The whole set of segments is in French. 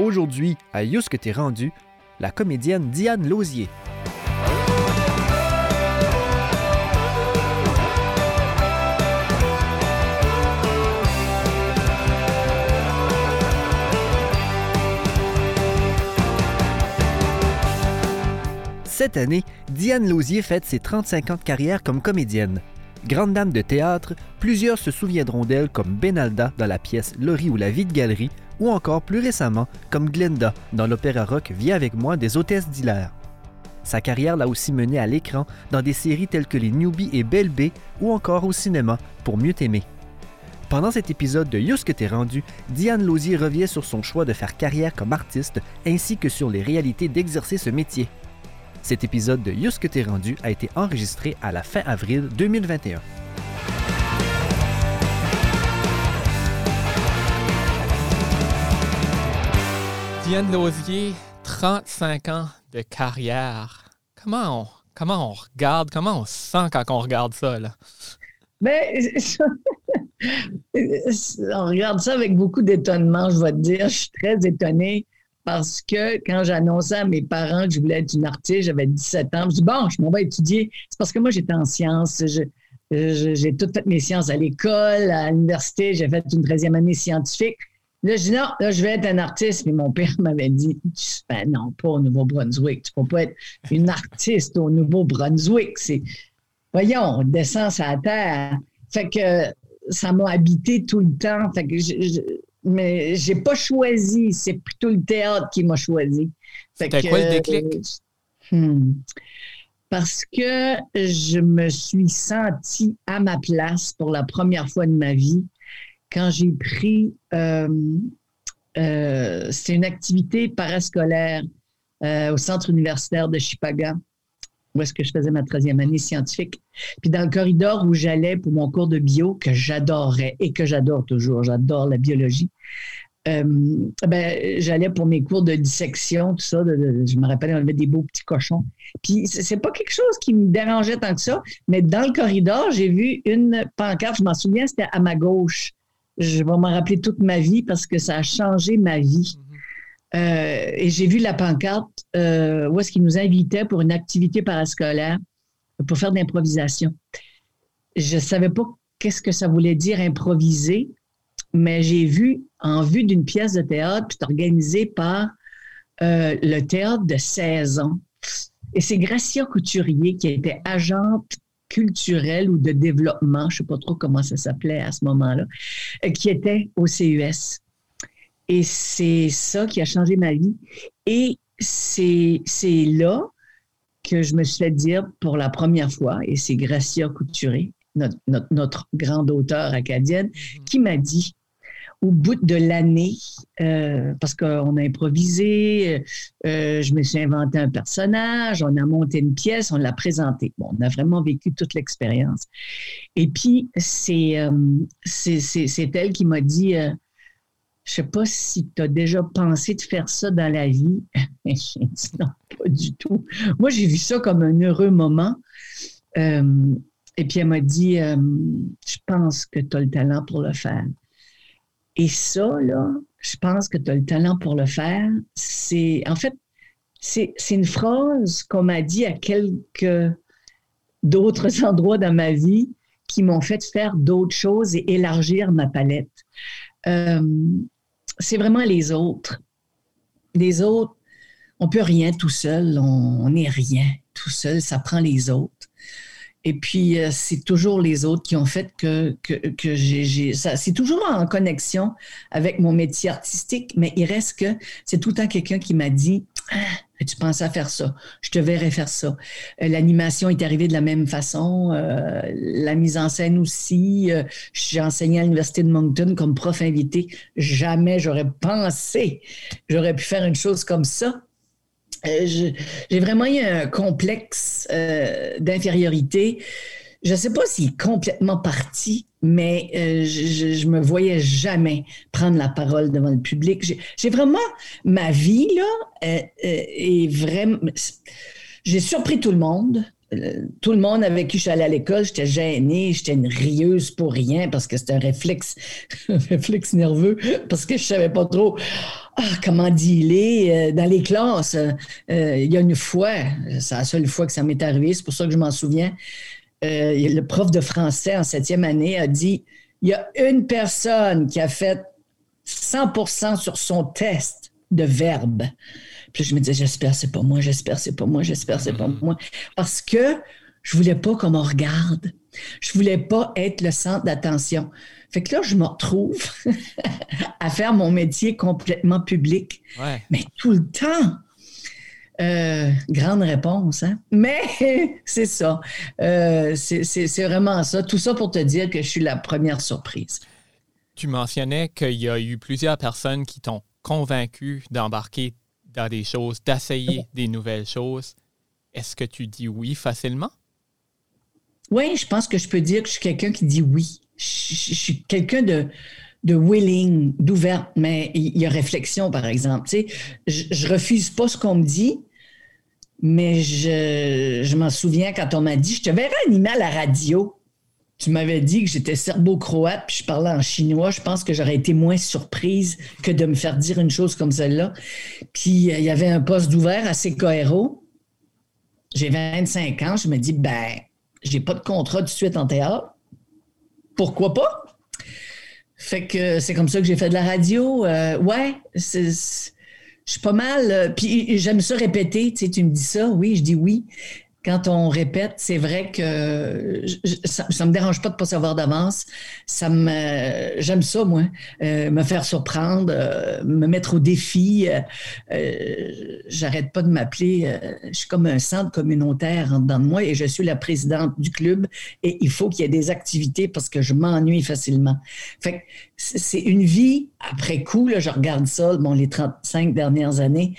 Aujourd'hui, à Yous que t'es rendu, la comédienne Diane Lausier. Cette année, Diane Lausier fête ses 35 ans de carrière comme comédienne. Grande dame de théâtre, plusieurs se souviendront d'elle comme Benalda dans la pièce Laurie ou la vie de galerie, ou encore plus récemment comme Glenda dans l'opéra rock Viens avec moi des hôtesses d'Hilaire. Sa carrière l'a aussi menée à l'écran dans des séries telles que Les Newbies et Belle B ou encore au cinéma pour Mieux t'aimer. Pendant cet épisode de Yous que t'es rendu, Diane Lausier revient sur son choix de faire carrière comme artiste ainsi que sur les réalités d'exercer ce métier. Cet épisode de Yous que t'es rendu a été enregistré à la fin avril 2021. Diane Lausier, 35 ans de carrière. Comment on, comment on regarde, comment on se sent quand on regarde ça, là? Ben, on regarde ça avec beaucoup d'étonnement, je vais te dire. Je suis très étonnée parce que quand j'annonçais à mes parents que je voulais être une artiste, j'avais 17 ans, je dis bon, je m'en vais étudier. C'est parce que moi, j'étais en sciences. j'ai toutes fait mes sciences à l'école, à l'université, j'ai fait une 13e année scientifique. Là, je dis non, là, je vais être un artiste. Mais mon père m'avait dit, ben non, pas au Nouveau-Brunswick. Tu peux pas être une artiste au Nouveau-Brunswick. C'est, voyons, on descend la terre. Fait que ça m'a habité tout le temps. Fait que je, mais j'ai pas choisi. C'est plutôt le théâtre qui m'a choisi. C'était quoi le déclic? Hmm. parce que je me suis sentie à ma place pour la première fois de ma vie quand j'ai pris, euh, euh, c'est une activité parascolaire euh, au centre universitaire de Chipaga, où est-ce que je faisais ma 13e année scientifique. Puis dans le corridor où j'allais pour mon cours de bio, que j'adorais et que j'adore toujours, j'adore la biologie, ben, j'allais pour mes cours de dissection, tout ça. je me rappelle, on avait des beaux petits cochons. Puis c'est pas quelque chose qui me dérangeait tant que ça, mais dans le corridor, j'ai vu une pancarte, je m'en souviens, c'était à ma gauche je vais m'en rappeler toute ma vie parce que ça a changé ma vie. Mhm. Euh, et j'ai vu la pancarte euh, où est-ce qu'ils nous invitaient pour une activité parascolaire pour faire de l'improvisation. Je ne savais pas qu'est-ce que ça voulait dire improviser, mais j'ai vu en vue d'une pièce de théâtre organisée par euh, le théâtre de 16 ans. Et c'est Gracia Couturier qui était agente culturel ou de développement, je ne sais pas trop comment ça s'appelait à ce moment-là, euh, qui était au CES. Et c'est ça qui a changé ma vie. Et c'est là que je me suis fait dire pour la première fois, et c'est Gracia Couturier, notre, notre grande auteure acadienne, mm-hmm. qui m'a dit au bout de l'année, euh, parce qu'on a improvisé, euh, je me suis inventé un personnage, on a monté une pièce, on l'a présenté. Bon, on a vraiment vécu toute l'expérience. Et puis, c'est euh, elle qui m'a dit, je sais pas si tu as déjà pensé de faire ça dans la vie. j'ai dit non, pas du tout. Moi, j'ai vu ça comme un heureux moment. et puis, elle m'a dit, je pense que tu as le talent pour le faire. Et ça, là, je pense que tu as le talent pour le faire. C'est, en fait, c'est, une phrase qu'on m'a dit à quelques d'autres endroits dans ma vie qui m'ont fait faire d'autres choses et élargir ma palette. Euh, c'est vraiment les autres. Les autres, on peut rien tout seul, on n'est rien tout seul, ça prend les autres. Et puis, euh, c'est toujours les autres qui ont fait que, que, que j'ai. C'est toujours en connexion avec mon métier artistique, mais il reste que c'est tout le temps quelqu'un qui m'a dit ah, Tu penses à faire ça, je te verrai faire ça. Euh, l'animation est arrivée de la même façon, euh, la mise en scène aussi. j'ai enseigné à l'Université de Moncton comme prof invité. Jamais j'aurais pensé j'aurais pu faire une chose comme ça. Euh, j'ai vraiment eu un complexe euh, d'infériorité. Je ne sais pas s'il est complètement parti, mais euh, je, ne me voyais jamais prendre la parole devant le public. J'ai vraiment ma vie là est vraiment. J'ai surpris tout le monde. Tout le monde avec qui je suis allée à l'école, j'étais gênée, j'étais une rieuse pour rien parce que c'était un réflexe, un réflexe nerveux parce que je savais pas trop ah, comment dealer dans les classes? il y a une fois, c'est la seule fois que ça m'est arrivé, c'est pour ça que je m'en souviens. le prof de français en septième année a dit il y a une personne qui a fait 100% sur son test de verbe. Puis je me disais, j'espère c'est pas moi, j'espère c'est pas moi, j'espère c'est pas mm-hmm. moi. Parce que je voulais pas qu'on me regarde. Je voulais pas être le centre d'attention. Fait que là, je me retrouve à faire mon métier complètement public. Mais tout le temps. Euh, grande réponse, hein? Mais c'est ça. Euh, c'est vraiment ça. Tout ça pour te dire que je suis la première surprise. Tu mentionnais qu'il y a eu plusieurs personnes qui t'ont convaincu d'embarquer dans des choses, d'essayer des nouvelles choses. Est-ce que tu dis oui facilement? Oui, je pense que je peux dire que je suis quelqu'un qui dit oui. Je, suis quelqu'un de, de willing, d'ouvert, mais il y a réflexion, par exemple. Tu sais, je, je refuse pas ce qu'on me dit, mais je, je m'en souviens quand on m'a dit, je te verrai animer à la radio. Tu m'avais dit que j'étais serbo-croate, puis je parlais en chinois. Je pense que j'aurais été moins surprise que de me faire dire une chose comme celle-là. Puis euh, il y avait un poste d'ouvert à Secoero. J'ai 25 ans. Je me dis, ben, j'ai pas de contrat tout de suite en théâtre. Pourquoi pas? Fait que c'est comme ça que j'ai fait de la radio. Euh, ouais, je suis pas mal. Euh, puis j'aime ça répéter. Tu me dis ça, oui, je dis oui quand on répète, c'est vrai que ça, ne me dérange pas de pas savoir d'avance. Ça me, j'aime ça moi, euh, me faire surprendre, euh, me mettre au défi. Euh, j'arrête pas de m'appeler. je suis comme un centre communautaire en dedans de moi et je suis la présidente du club et il faut qu'il y ait des activités parce que je m'ennuie facilement. Fait c'est une vie après coup. Là, je regarde ça, bon, les 35 dernières années.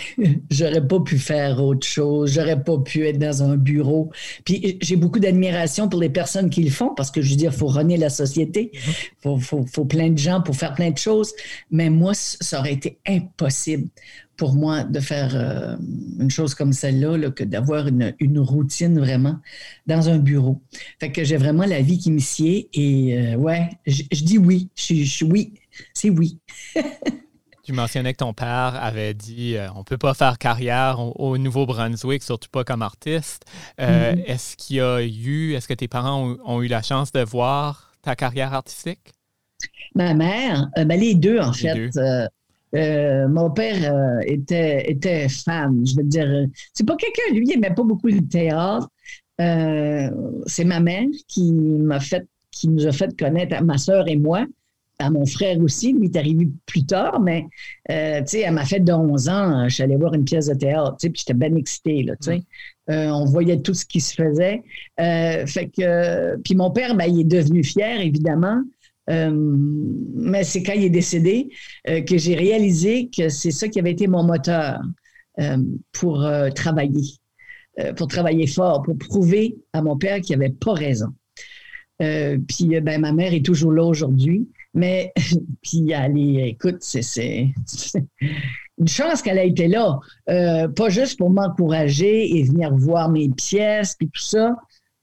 j'aurais pas pu faire autre chose, j'aurais pas pu être dans un bureau. Puis j'ai beaucoup d'admiration pour les personnes qui le font parce que je veux dire, il faut renier la société, il mm-hmm. faut, faut, plein de gens pour faire plein de choses. Mais moi, ça aurait été impossible pour moi de faire euh, une chose comme celle-là, que d'avoir une, une, routine vraiment dans un bureau. Fait que j'ai vraiment la vie qui me sied et euh, ouais, je, dis oui, je suis oui, c'est oui. Tu mentionnais que ton père avait dit euh, on peut pas faire carrière au, Nouveau-Brunswick, surtout pas comme artiste. Euh, mm-hmm. Est-ce qu'il y a eu, est-ce que tes parents ont, eu la chance de voir ta carrière artistique? Ma mère, euh, ben, les deux en fait. mon père était, était fan, je veux dire. C'est pas quelqu'un, lui, il n'aimait pas beaucoup le théâtre. c'est ma mère qui m'a fait, qui nous a fait connaître, ma soeur et moi, à mon frère aussi. Lui est arrivé plus tard, mais euh, tu sais, elle m'a fait de 11 ans. Je suis allée voir une pièce de théâtre, tu sais, puis j'étais bien excitée, là, tu sais. Euh, on voyait tout ce qui se faisait. Euh, fait que, puis mon père, ben, il est devenu fier, évidemment. mais c'est quand il est décédé que j'ai réalisé que c'est ça qui avait été mon moteur pour travailler, pour travailler fort, pour prouver à mon père qu'il n'avait pas raison. puis ben, ma mère est toujours là aujourd'hui. Mais, puis, allez, écoute, c'est une chance qu'elle a été là. Euh, pas juste pour m'encourager et venir voir mes pièces, puis tout ça,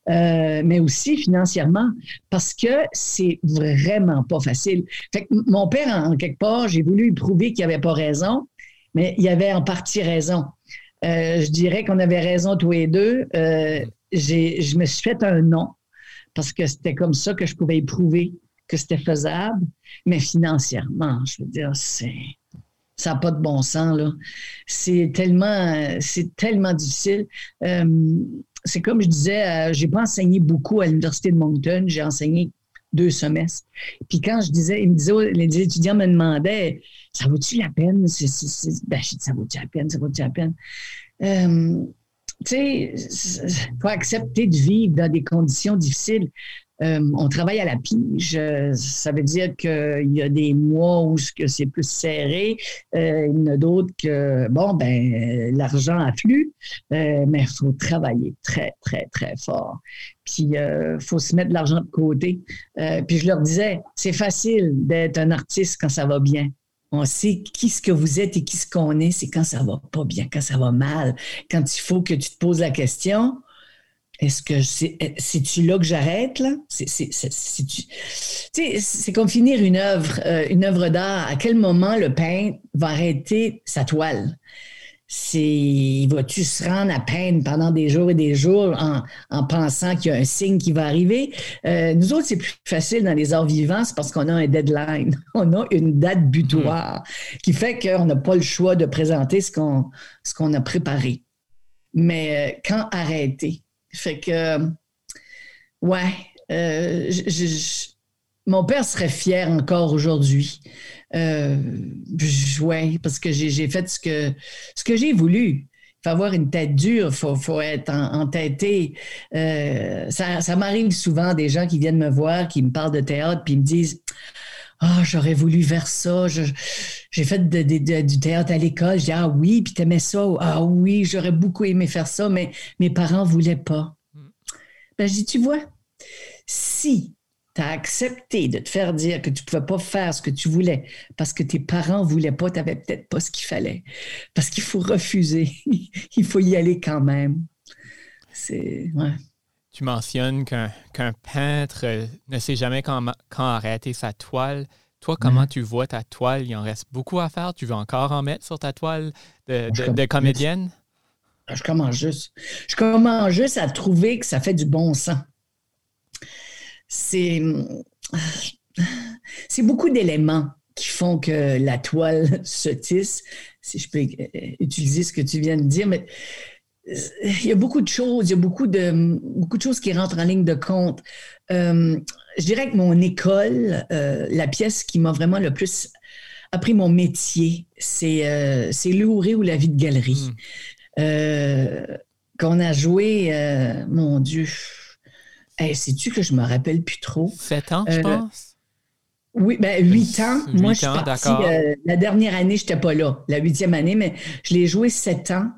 euh, mais aussi financièrement, parce que c'est vraiment pas facile. Fait que mon père, en quelque part, j'ai voulu lui prouver qu'il n'avait pas raison, mais il avait en partie raison. Euh, je dirais qu'on avait raison tous les deux. je me suis fait un nom parce que c'était comme ça que je pouvais y prouver que c'était faisable, mais financièrement, je veux dire, c'est ça n'a pas de bon sens là. C'est tellement, c'est tellement difficile. Euh, c'est comme je disais, euh, j'ai pas enseigné beaucoup à l'université de Moncton, j'ai enseigné deux semestres. Puis quand je disais, ils me disaient, les étudiants me demandaient, ça vaut-tu la peine? Ben, je dis, ça vaut-tu la peine, ça vaut-tu la peine. Euh, tu sais, il faut accepter de vivre dans des conditions difficiles. Euh, on travaille à la pige. Ça veut dire qu'il y a des mois où c'est plus serré. Euh, il y en a d'autres que, bon, ben, l'argent afflue, euh, mais il faut travailler très, très, très fort. Puis, il faut se mettre de l'argent de côté. puis, je leur disais, c'est facile d'être un artiste quand ça va bien. On sait qui ce que vous êtes et qui ce qu'on est, c'est quand ça va pas bien, quand ça va mal, quand il faut que tu te poses la question est-ce que c'est-tu là que j'arrête, là? C'est comme finir une œuvre, euh, une œuvre d'art. À quel moment le peintre va arrêter sa toile? C'est, vas-tu se rendre à peine pendant des jours et des jours en, pensant qu'il y a un signe qui va arriver? Euh, nous autres, c'est plus facile dans les arts vivants, c'est parce qu'on a un deadline. On a une date butoir qui fait qu'on n'a pas le choix de présenter ce qu'on, ce qu'on a préparé. Mais euh, quand arrêter? Fait que, ouais, euh, mon père serait fier encore aujourd'hui. Euh, ouais, parce que j'ai fait ce que, ce que j'ai voulu. Il faut avoir une tête dure, il faut, être entêté. Euh, ça, ça m'arrive souvent des gens qui viennent me voir, qui me parlent de théâtre, puis me disent Ah, j'aurais voulu faire ça. J'ai fait du théâtre à l'école. Je dis Ah oui, puis t'aimais ça. Ah oui, j'aurais beaucoup aimé faire ça, mais mes parents ne voulaient pas. Ben, je dis Tu vois, si tu as accepté de te faire dire que tu ne pouvais pas faire ce que tu voulais parce que tes parents ne voulaient pas, tu n'avais peut-être pas ce qu'il fallait. Parce qu'il faut refuser. Il faut y aller quand même. C'est. Tu mentionnes qu'un peintre ne sait jamais quand, quand arrêter sa toile. Toi, comment tu vois ta toile? Il en reste beaucoup à faire. Tu veux encore en mettre sur ta toile de, comédienne? Je commence juste. Je commence juste à trouver que ça fait du bon sens c'est beaucoup d'éléments qui font que la toile se tisse, si je peux euh, utiliser ce que tu viens de dire, mais euh, il y a beaucoup de choses, il y a beaucoup de, beaucoup de choses qui rentrent en ligne de compte. Euh, je dirais que mon école, la pièce qui m'a vraiment le plus appris mon métier, c'est euh, ou La vie de galerie, hmm. qu'on a joué, mon Dieu, Hey, Sais-tu que je me rappelle plus trop? Sept ans, je euh, pense? Oui, ben huit ans. Moi, je suis partie, euh, la dernière année, je n'étais pas là, la huitième année, mais je l'ai joué sept ans.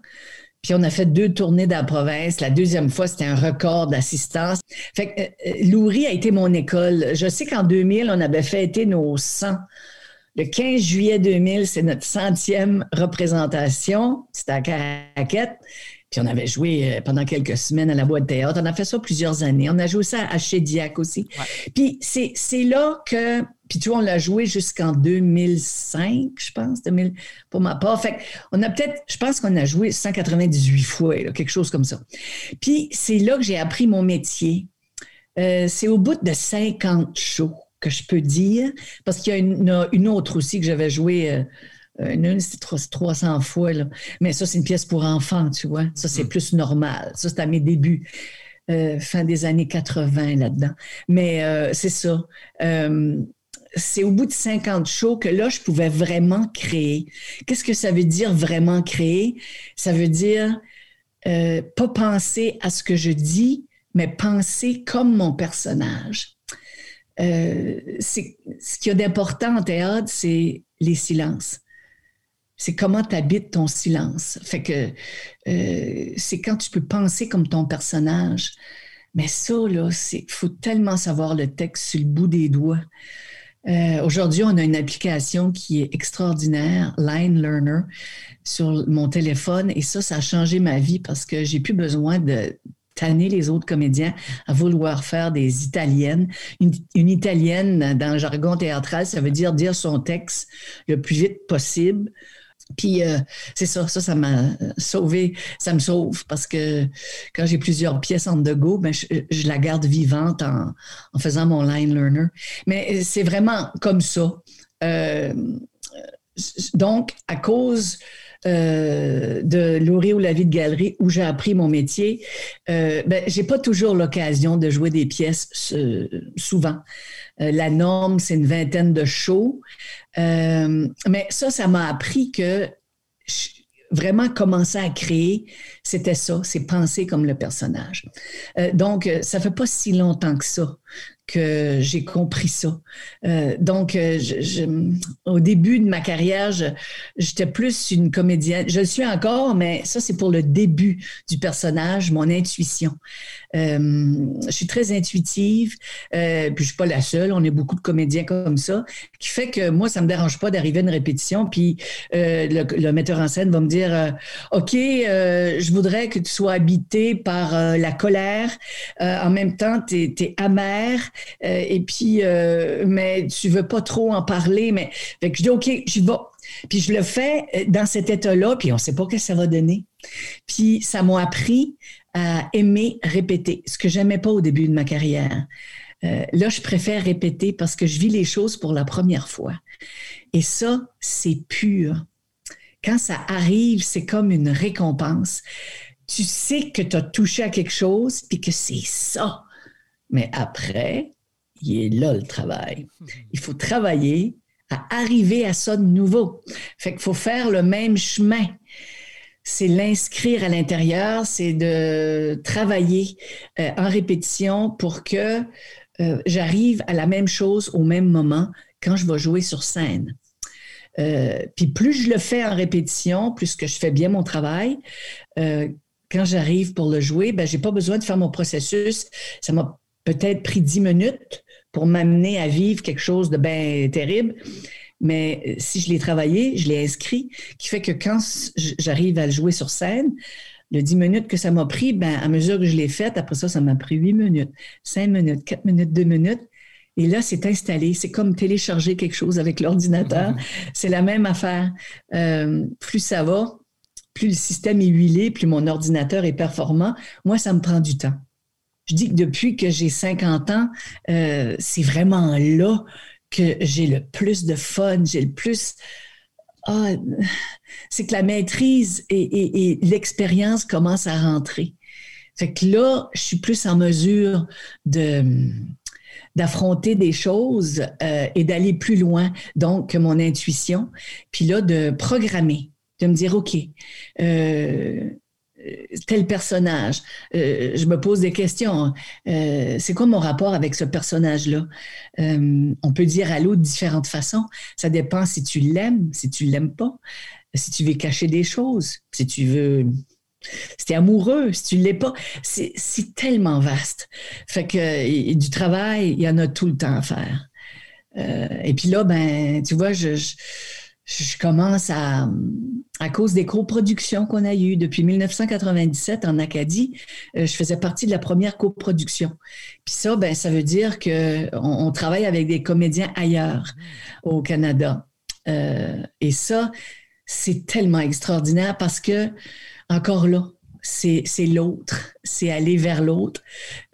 Puis on a fait deux tournées dans la province. La deuxième fois, c'était un record d'assistance. Fait que euh, Loury a été mon école. Je sais qu'en 2000, on avait fêté nos 100. Le 15 juillet 2000, c'est notre centième représentation. C'était à Caraquette. Puis on avait joué euh, pendant quelques semaines à la boîte de théâtre. On a fait ça plusieurs années. On a joué ça à Chédiac aussi. Puis c'est là que. Puis tu vois, on l'a joué jusqu'en 2005, je pense, 2000, pour ma part. Fait on a peut-être, je pense qu'on a joué 198 fois, quelque chose comme ça. Puis c'est là que j'ai appris mon métier. Euh, c'est au bout de 50 shows que je peux dire, parce qu'il y a une, une, autre aussi que j'avais joué. Euh, une, c'est 300 fois. Là. Mais ça, c'est une pièce pour enfants, tu vois. Ça, c'est mm. plus normal. Ça, c'est à mes débuts. Euh, fin des années 80 là-dedans. Mais euh, c'est ça. C'est au bout de 50 shows que là, je pouvais vraiment créer. Qu'est-ce que ça veut dire vraiment créer? Ça veut dire pas penser à ce que je dis, mais penser comme mon personnage. c'est, ce qu'il y a d'important en théâtre, c'est les silences c'est comment tu habites ton silence. Fait que euh, c'est quand tu peux penser comme ton personnage. Mais ça, là, il faut tellement savoir le texte sur le bout des doigts. Euh, aujourd'hui, on a une application qui est extraordinaire, Line Learner, sur mon téléphone. Et ça, ça a changé ma vie parce que j'ai plus besoin de tanner les autres comédiens à vouloir faire des italiennes. Une, une, italienne, dans le jargon théâtral, ça veut dire dire son texte le plus vite possible puis euh, c'est ça, ça, ça m'a sauvé, ça me sauve parce que quand j'ai plusieurs pièces en de go, ben, je, la garde vivante en, faisant mon line learner. Mais c'est vraiment comme ça. Euh, donc, à cause euh, de Laurie ou la vie de galerie où j'ai appris mon métier, euh, ben, j'ai pas toujours l'occasion de jouer des pièces souvent. la norme, c'est une vingtaine de shows. Euh, mais ça, ça m'a appris que vraiment commencer à créer, c'était ça, c'est penser comme le personnage. Euh, donc, ça fait pas si longtemps que ça que j'ai compris ça. Euh, donc, euh, au début de ma carrière, j'étais plus une comédienne. Je le suis encore, mais ça, c'est pour le début du personnage, mon intuition. Euh, je suis très intuitive, puis je suis pas la seule. On est beaucoup de comédiens comme ça, qui fait que moi, ça me dérange pas d'arriver à une répétition, puis le, metteur en scène va me dire, OK, je voudrais que tu sois habité par la colère. en même temps, tu es, amer euh, et puis, euh, mais tu veux pas trop en parler. Mais fait que je dis, OK, j'y vais. Puis je le fais euh, dans cet état-là, puis on ne sait pas ce que ça va donner. Puis ça m'a appris à aimer répéter, ce que j'aimais pas au début de ma carrière. là, je préfère répéter parce que je vis les choses pour la première fois. Et ça, c'est pur. Quand ça arrive, c'est comme une récompense. Tu sais que tu as touché à quelque chose, puis que c'est ça. Mais après, il est là le travail. Il faut travailler à arriver à ça de nouveau. Fait qu'il faut faire le même chemin. C'est l'inscrire à l'intérieur, c'est de travailler euh, en répétition pour que euh, j'arrive à la même chose au même moment quand je vais jouer sur scène. Euh, puis plus je le fais en répétition, plus que je fais bien mon travail, quand j'arrive pour le jouer, ben, j'ai pas besoin de faire mon processus. Ça m'a peut-être pris dix minutes pour m'amener à vivre quelque chose de bien terrible. Mais euh, si je l'ai travaillé, je l'ai inscrit, qui fait que quand j'arrive à le jouer sur scène, le 10 minutes que ça m'a pris, ben, à mesure que je l'ai fait, après ça, ça m'a pris 8 minutes, 5 minutes, 4 minutes, 2 minutes. Et là, c'est installé. C'est comme télécharger quelque chose avec l'ordinateur. C'est la même affaire. Euh, plus ça va, plus le système est huilé, plus mon ordinateur est performant. Moi, ça me prend du temps je dis que depuis que j'ai 50 ans, euh, c'est vraiment là que j'ai le plus de fun, j'ai le plus... Ah, c'est que la maîtrise et, l'expérience commencent à rentrer. Fait que là, je suis plus en mesure de d'affronter des choses euh, et d'aller plus loin, donc, que mon intuition. Puis là, de programmer, de me dire, OK, euh, tel personnage. Euh, je me pose des questions. Euh, c'est quoi mon rapport avec ce personnage-là? on peut dire à l'autre de différentes façons. Ça dépend si tu l'aimes, si tu l'aimes pas, si tu veux cacher des choses, si tu veux. Si tu es amoureux, si tu l'es pas, c'est tellement vaste. Fait que du travail, il y en a tout le temps à faire. et puis là, ben, tu vois, je commence à, à cause des coproductions qu'on a eues depuis 1997 en Acadie, euh, je faisais partie de la première coproduction. Puis ça, ben, ça veut dire qu'on on travaille avec des comédiens ailleurs au Canada. Euh, et ça, c'est tellement extraordinaire parce que, encore là, c'est l'autre, c'est aller vers l'autre.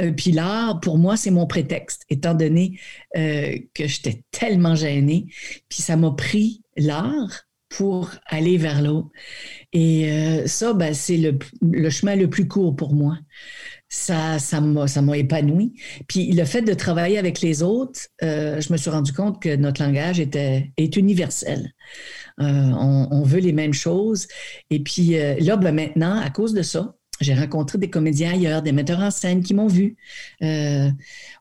Euh, puis l'art, pour moi, c'est mon prétexte, étant donné que j'étais tellement gênée. Puis ça m'a pris l'art pour aller vers l'autre. Et euh, ça, ben, c'est le, chemin le plus court pour moi. Ça, ça m'a, ça m'a épanoui. Puis le fait de travailler avec les autres, euh, je me suis rendu compte que notre langage était, est universel. Euh, on, on, veut les mêmes choses. Et puis là, ben, maintenant, à cause de ça, j'ai rencontré des comédiens ailleurs, des metteurs en scène qui m'ont vu euh,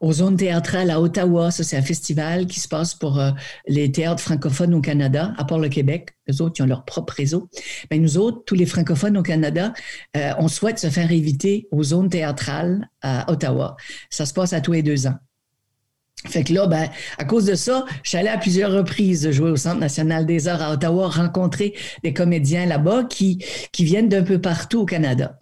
aux zones théâtrales à Ottawa. Ça, c'est un festival qui se passe pour euh, les théâtres francophones au Canada, à part le Québec. Les autres, ils ont leur propre réseau. Mais nous autres, tous les francophones au Canada, euh, on souhaite se faire inviter aux zones théâtrales à Ottawa. Ça se passe à tous les deux ans. Fait que là, ben, à cause de ça, je suis allée à plusieurs reprises jouer au Centre national des arts à Ottawa, rencontrer des comédiens là-bas qui, qui viennent d'un peu partout au Canada.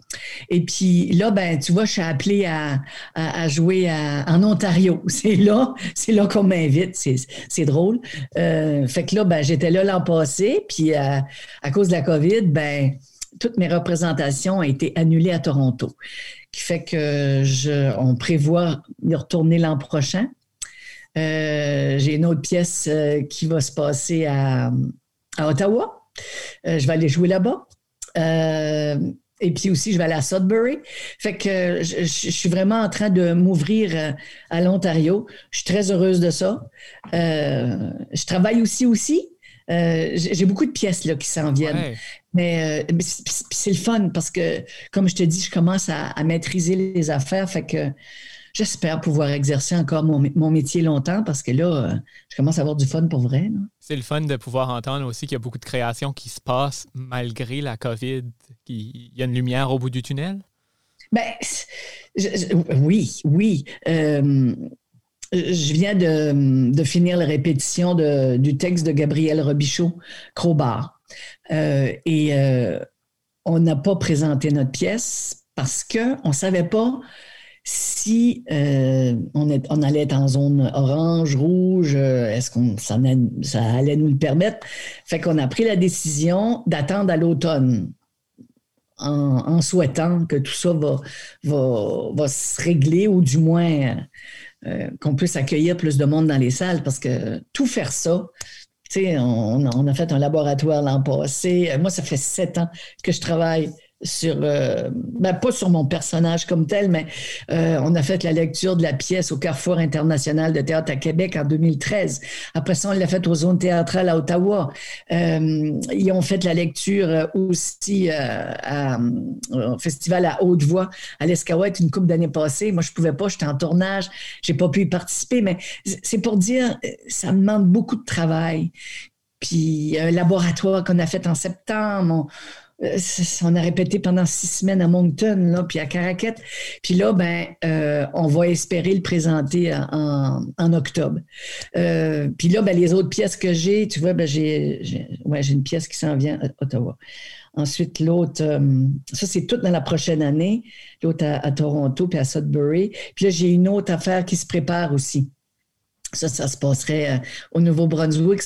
Et puis là, ben, tu vois, je suis appelée à, à, jouer en Ontario. C'est là, c'est là qu'on m'invite. C'est drôle. Euh, fait que là, ben, j'étais là l'an passé, puis euh, à cause de la COVID, ben, toutes mes représentations ont été annulées à Toronto. Qui fait que je, on prévoit y retourner l'an prochain. Euh, j'ai une autre pièce euh, qui va se passer à, Ottawa. Euh, je vais aller jouer là-bas. et puis aussi, je vais aller à Sudbury. Fait que je, suis vraiment en train de m'ouvrir à l'Ontario. Je suis très heureuse de ça. je travaille aussi aussi. j'ai beaucoup de pièces là, qui s'en viennent. Mais c'est le fun parce que, comme je te dis, je commence à, à maîtriser les affaires. Fait que j'espère pouvoir exercer encore mon, métier longtemps parce que là, euh, je commence à avoir du fun pour vrai. C'est le fun de pouvoir entendre aussi qu'il y a beaucoup de créations qui se passent malgré la COVID. Il y a une lumière au bout du tunnel? Ben, oui, oui. Euh, je viens de, finir la répétition du texte de Gabriel Robichaud, Crowbar. Euh, et on n'a pas présenté notre pièce parce qu'on ne savait pas si euh, on, allait être en zone orange, rouge, euh, est-ce qu'on ça, allait nous le permettre? Fait qu'on a pris la décision d'attendre à l'automne. En, souhaitant que tout ça va, se régler ou du moins euh, qu'on puisse accueillir plus de monde dans les salles parce que tout faire ça, on, on, a fait un laboratoire l'an passé. Moi, ça fait sept ans que je travaille sur, euh, ben, pas sur mon personnage comme tel, mais euh, on a fait la lecture de la pièce au Carrefour international de théâtre à Québec en 2013. Après ça, on l'a fait aux zones théâtrales à Ottawa. Euh, ils ont fait la lecture aussi au festival à Haute-Voix à l'Escaouette une couple d'années passées. Moi, je pouvais pas, j'étais en tournage, j'ai pas pu y participer, mais c'est pour dire, ça demande beaucoup de travail. Puis un laboratoire qu'on a fait en septembre, on a répété pendant six semaines à Moncton, là, puis à Caracat. Puis là, ben, euh, on va espérer le présenter en, octobre. Euh, puis là, ben, les autres pièces que j'ai, tu vois, ben, j'ai, ouais, une pièce qui s'en vient à Ottawa. Ensuite, l'autre, ça, c'est tout dans la prochaine année. L'autre à, Toronto, puis à Sudbury. Puis là, j'ai une autre affaire qui se prépare aussi. Ça, ça se passerait euh, au Nouveau-Brunswick.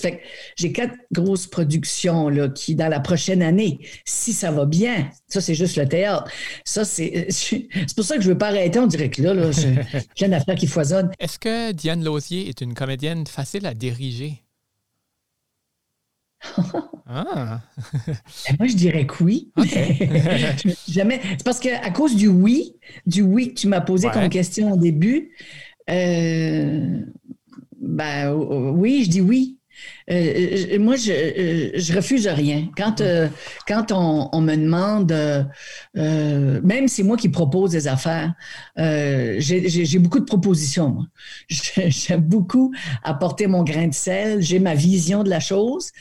j'ai quatre grosses productions là, qui, dans la prochaine année, si ça va bien, ça, c'est juste le théâtre. Ça, c'est, c'est pour ça que je ne veux pas arrêter. On dirait que là, là j'ai une affaire qui foisonne. Est-ce que Diane Lausier est une comédienne facile à diriger? ah. Ben, moi, je dirais que oui. Jamais. C'est parce qu'à cause du oui, du oui que tu m'as posé comme question au début, euh, ben oui, je dis oui. Euh, moi, je, euh, je, refuse rien. Quand, euh, quand on, me demande, même si c'est moi qui propose des affaires, j'ai beaucoup de propositions. Moi. J'aime beaucoup apporter mon grain de sel. J'ai ma vision de la chose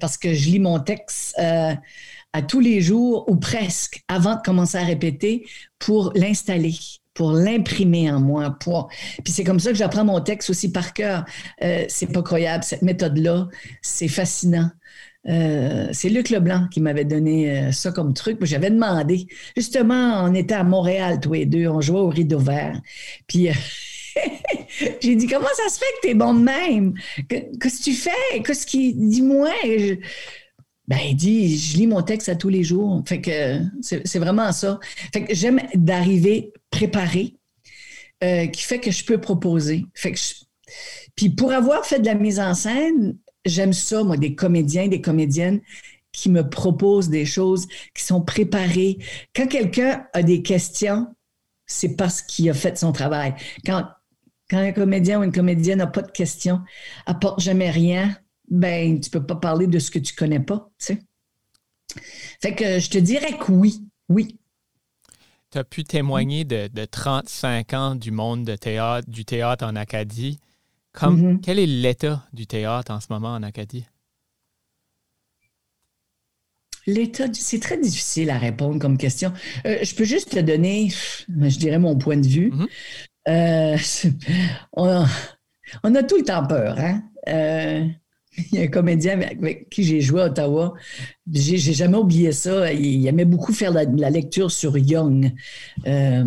parce que je lis mon texte à tous les jours ou presque avant de commencer à répéter pour l'installer pour l'imprimer en moi. Pour... Puis c'est comme ça que j'apprends mon texte aussi par cœur. Euh, c'est pas croyable, cette méthode-là. C'est fascinant. Euh, c'est Luc Leblanc qui m'avait donné euh, ça comme truc. J'avais demandé. Justement, on était à Montréal, tous les deux. On jouait au rideau vert. Puis. j'ai dit, comment ça se fait que tu es bon de même? Qu'est-ce que tu fais? Qu'est-ce qui. Dis-moi? Ben, il dit, je lis mon texte à tous les jours. Fait que c'est vraiment ça. Fait que j'aime d'arriver préparé, euh, qui fait que je peux proposer. Fait que Puis pour avoir fait de la mise en scène, j'aime ça, moi, des comédiens, des comédiennes qui me proposent des choses, qui sont préparées. Quand quelqu'un a des questions, c'est parce qu'il a fait son travail. Quand, quand un comédien ou une comédienne n'a pas de questions, apporte jamais rien, ben, tu peux pas parler de ce que tu connais pas, tu sais. Fait que je te dirais que oui, oui. Tu as pu témoigner de, 35 ans du monde de théâtre, du théâtre en Acadie. Comme, mm-hmm. Quel est l'état du théâtre en ce moment en Acadie? L'état, c'est très difficile à répondre comme question. Euh, je peux juste te donner, je dirais, mon point de vue. Mm-hmm. Euh, on, a, tout le temps peur. Hein? Euh, Il y a un comédien avec, qui j'ai joué à Ottawa. J'ai, jamais oublié ça. Il, aimait beaucoup faire la, lecture sur Young. Euh,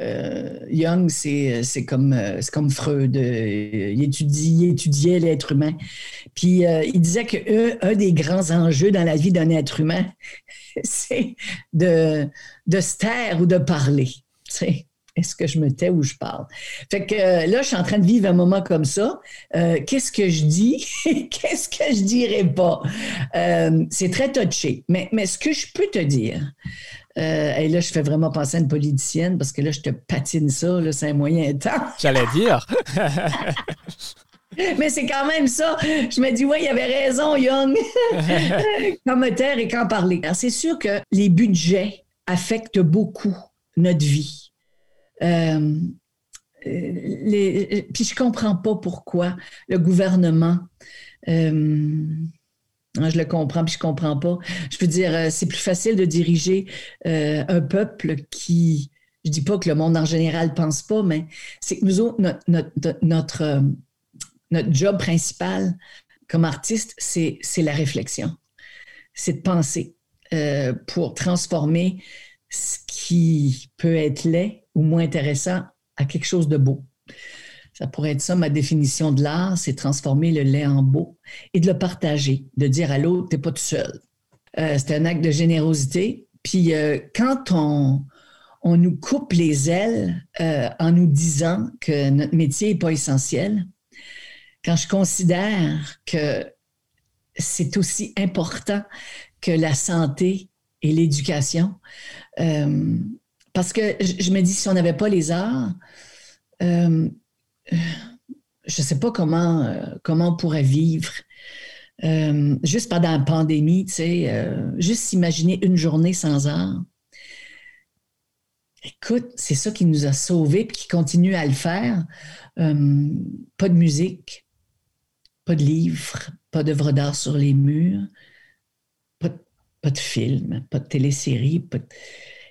euh, Young, c'est, comme, c'est comme Freud. Il, étudiait l'être humain. Puis il disait que un des grands enjeux dans la vie d'un être humain, c'est de, de se taire ou de parler. Est-ce que je me tais ou je parle? Fait que euh, là, je suis en train de vivre un moment comme ça. Euh, qu'est-ce que je dis? Qu'est-ce que je dirais pas? Euh, c'est très touché. Mais, mais ce que je peux te dire, et là, je fais vraiment penser à une politicienne parce que là, je te patine ça, c'est un moyen temps. J'allais dire. Mais c'est quand même ça. Je me dis, oui, il avait raison, Young. Quand me taire et quand parler. C'est sûr que les budgets affectent beaucoup notre vie. Euh, les, puis je comprends pas pourquoi le gouvernement. Euh, je le comprends, puis je comprends pas. Je veux dire, euh, c'est plus facile de diriger euh, un peuple qui, je dis pas que le monde en général pense pas, mais c'est que nous autres, notre, notre, notre, job principal comme artiste, c'est la réflexion. C'est de penser pour transformer ce qui peut être laid ou moins intéressant à quelque chose de beau. Ça pourrait être ça, ma définition de l'art, c'est transformer le lait en beau et de le partager, de dire à l'autre, t'es pas tout seul. Euh, c'est un acte de générosité. Puis euh, quand on, on nous coupe les ailes euh, en nous disant que notre métier n'est pas essentiel, quand je considère que c'est aussi important que la santé et l'éducation, parce que je me dis, si on n'avait pas les arts, euh, je ne sais pas comment, euh, comment on pourrait vivre. Euh, juste pendant la pandémie, tu sais, juste imaginer une journée sans art. Écoute, c'est ça qui nous a sauvés et qui continue à le faire. pas de musique, pas de livres, pas d'œuvres d'art sur les murs, pas de films, pas de téléséries, pas de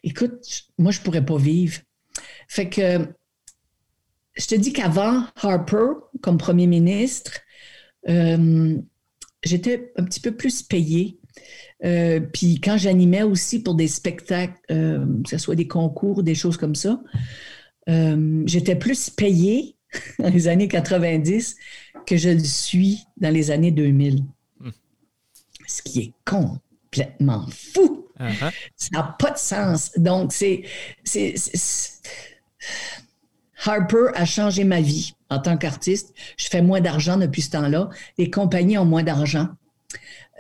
écoute, moi, je pourrais pas vivre. Fait que je te dis qu'avant Harper, comme premier ministre, euh, j'étais un petit peu plus payée. Euh, puis quand j'animais aussi pour des spectacles, euh, que ce soit des concours, des choses comme ça, j'étais plus payée dans les années 90 que je le suis dans les années 2000. Hmm. Ce qui est complètement fou. Uh-huh. Ça n'a pas de sens. Donc, c'est. Harper a changé ma vie en tant qu'artiste. Je fais moins d'argent depuis ce temps-là. Les compagnies ont moins d'argent.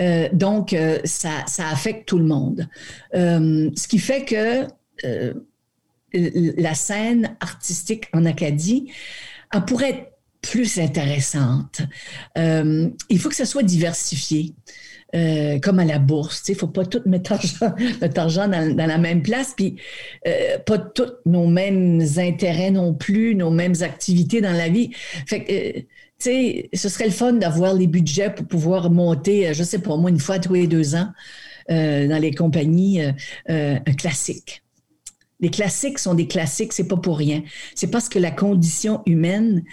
Euh, donc, euh, ça, ça, affecte tout le monde. Euh, ce qui fait que la scène artistique en Acadie, elle pourrait être plus intéressante. il faut que ça soit diversifié. Euh, comme à la bourse. Il ne faut pas tout mettre notre argent dans, la même place, puis euh, pas tous nos mêmes intérêts non plus, nos mêmes activités dans la vie. Fait que, euh, tu sais, ce serait le fun d'avoir les budgets pour pouvoir monter, je sais pas moi, une fois tous les deux ans dans les compagnies, un classique. Les classiques sont des classiques, c'est pas pour rien. C'est parce que la condition humaine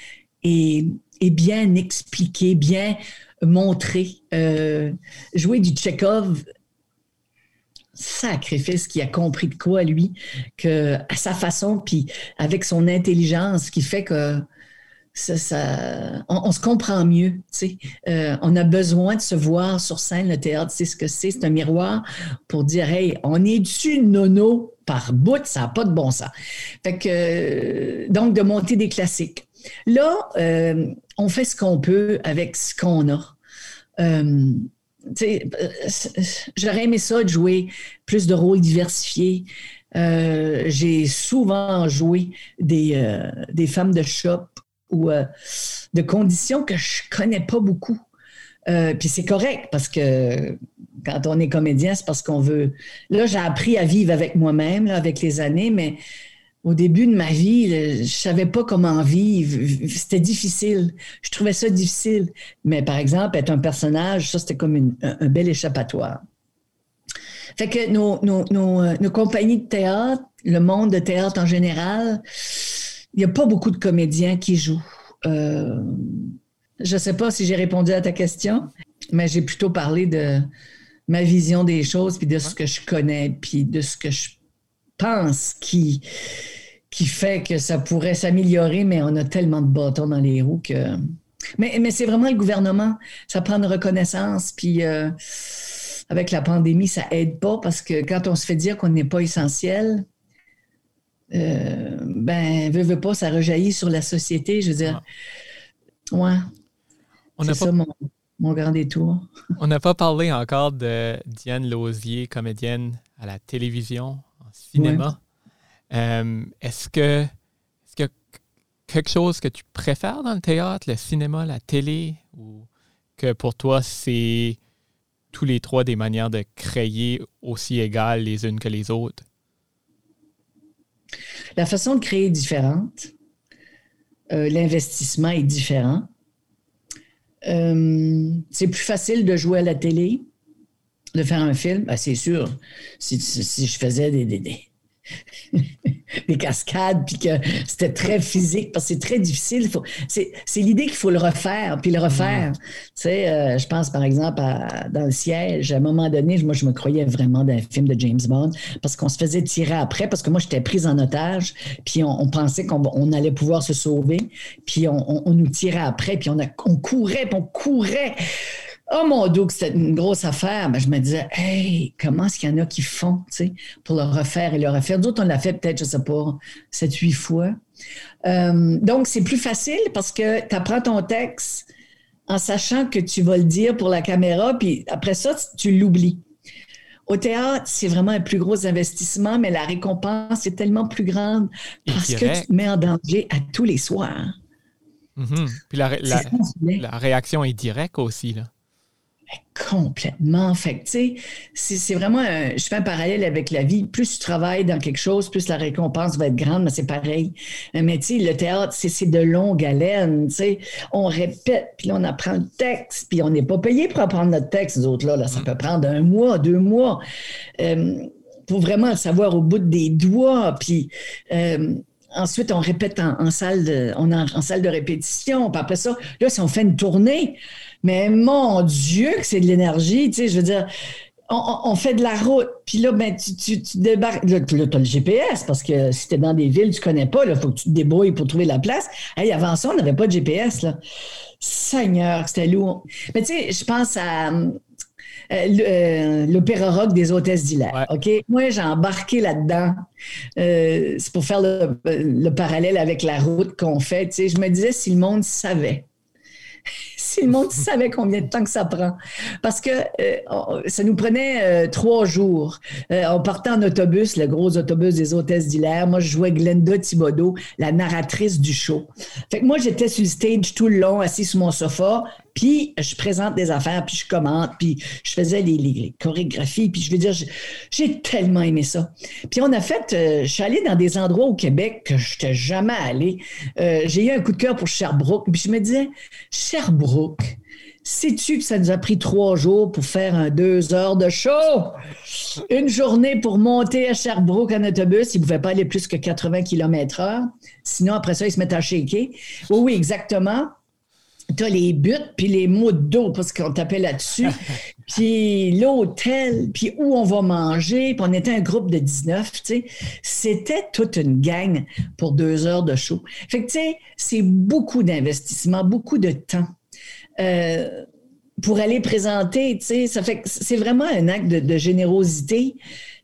est bien expliquée, bien montrer, euh, jouer du Tchekhov, sacrifice qui a compris de quoi, lui, que à sa façon, puis avec son intelligence, qui fait que ça, on, se comprend mieux. Euh, on a besoin de se voir sur scène. Le théâtre, c'est ce que c'est. C'est un miroir pour dire Hey, on est dessus nono par bout, ça n'a pas de bon sens. Fait que, donc, de monter des classiques. Là, euh, on fait ce qu'on peut avec ce qu'on a. Euh, j'aurais aimé ça de jouer plus de rôles diversifiés. Euh, j'ai souvent joué des, euh, des, femmes de shop ou de conditions que je connais pas beaucoup. Puis c'est correct parce que quand on est comédien, c'est parce qu'on veut. Là, j'ai appris à vivre avec moi-même, avec les années, mais au début de ma vie, je savais pas comment vivre. C'était difficile. Je trouvais ça difficile. Mais par exemple, être un personnage, ça, c'était comme un, bel échappatoire. Fait que nos, euh, nos, compagnies de théâtre, le monde de théâtre en général, il n'y a pas beaucoup de comédiens qui jouent. Euh, je ne sais pas si j'ai répondu à ta question, mais j'ai plutôt parlé de ma vision des choses, puis de ce que je connais, puis de ce que je pense qui, qui fait que ça pourrait s'améliorer, mais on a tellement de bâtons dans les roues que. Mais, mais c'est vraiment le gouvernement. Ça prend une reconnaissance. Puis euh, avec la pandémie, ça aide pas parce que quand on se fait dire qu'on n'est pas essentiel, euh, ben, veut, veut pas, ça rejaillit sur la société. Je veux dire, ouais. C'est ça mon, mon, grand détour. On n'a pas parlé encore de Diane Lausier, comédienne à la télévision cinéma. Euh, est-ce que est-ce que quelque chose que tu préfères dans le théâtre, le cinéma, la télé, ou que pour toi c'est tous les trois des manières de créer aussi égales les unes que les autres? La façon de créer est différente. l'investissement est différent. c'est plus facile de jouer à la télé, de faire un film. Ben, c'est sûr, si, je faisais des, des cascades, puis que c'était très physique, parce que c'est très difficile. C'est l'idée qu'il faut le refaire, puis le refaire. Tu sais, euh, je pense par exemple à, dans le siège, à un moment donné, moi, je me croyais vraiment d'un film de James Bond, parce qu'on se faisait tirer après, parce que moi, j'étais prise en otage, puis on, pensait qu'on allait pouvoir se sauver, puis on, nous tirait après, puis on, a, on courait, puis on courait. Oh mon Dieu, que c'était une grosse affaire. Ben, je me disais, hey, comment est-ce qu'il y en a qui font, pour le refaire et le refaire? D'autres, on l'a fait peut-être, je sais pas, sept, huit fois. Euh, donc, c'est plus facile parce que tu apprends ton texte en sachant que tu vas le dire pour la caméra, puis après ça, tu l'oublies. Au théâtre, c'est vraiment un plus gros investissement, mais la récompense est tellement plus grande parce que tu te mets en danger à tous les soirs. Mm-hmm. Puis la, la, réaction est directe aussi. Là. Complètement. Fait tu sais, c'est vraiment, je fais un parallèle avec la vie. Plus tu travailles dans quelque chose, plus la récompense va être grande, mais c'est pareil. Mais tu sais, le théâtre, c'est de longue haleine, tu sais. On répète, puis là, on apprend le texte, puis on n'est pas payé pour apprendre notre texte, les autres, là. là ça mm. peut prendre un mois, deux mois. Euh, pour vraiment le savoir au bout des doigts, puis... Euh, ensuite, on répète en, salle de, on en, en salle de répétition. Puis après ça, là, si on fait une tournée, mais mon Dieu, que c'est de l'énergie, tu sais, je veux dire. On, fait de la route, puis là, ben, tu, débarques. Là, tu as le GPS, parce que si tu es dans des villes, tu connais pas, il faut que tu te débrouilles pour trouver la place. Hey, avant ça, on n'avait pas de GPS. Là. Seigneur, c'était lourd. Mais tu sais, je pense à euh, euh, l'opéra rock des hôtesses d'Hilaire. OK? Moi, j'ai embarqué là-dedans. Euh, c'est pour faire le, le, parallèle avec la route qu'on fait. Tu sais, je me disais, si le monde savait si le monde savait combien de temps que ça prend. Parce que euh, ça nous prenait euh, trois jours. Euh, on partait en autobus, le gros autobus des hôtesses d'Hilaire. Moi, je jouais Glenda Thibodeau, la narratrice du show. Fait que moi, j'étais sur le stage tout le long, assis sur mon sofa, puis je présente des affaires, puis je commente, puis je faisais les, chorégraphies, puis je veux dire, j'ai tellement aimé ça. Puis on a fait, euh, je suis allée dans des endroits au Québec que je n'étais jamais allée. Euh, j'ai eu un coup de cœur pour Sherbrooke, puis je me disais, Sherbrooke, sais-tu que ça nous a pris trois jours pour faire deux heures de show? Une journée pour monter à Sherbrooke en autobus. Ils ne pouvaient pas aller plus que 80 km heure. Sinon, après ça, ils se mettent à shaker. Oui, exactement tu as les buts, puis les mots d'eau, parce qu'on tapait là-dessus, puis l'hôtel, puis où on va manger, puis on était un groupe de 19, tu sais. C'était toute une gang pour deux heures de show. Fait que, tu sais, c'est beaucoup d'investissement, beaucoup de temps. Euh, pour aller présenter, tu sais, ça fait que c'est vraiment un acte de, générosité.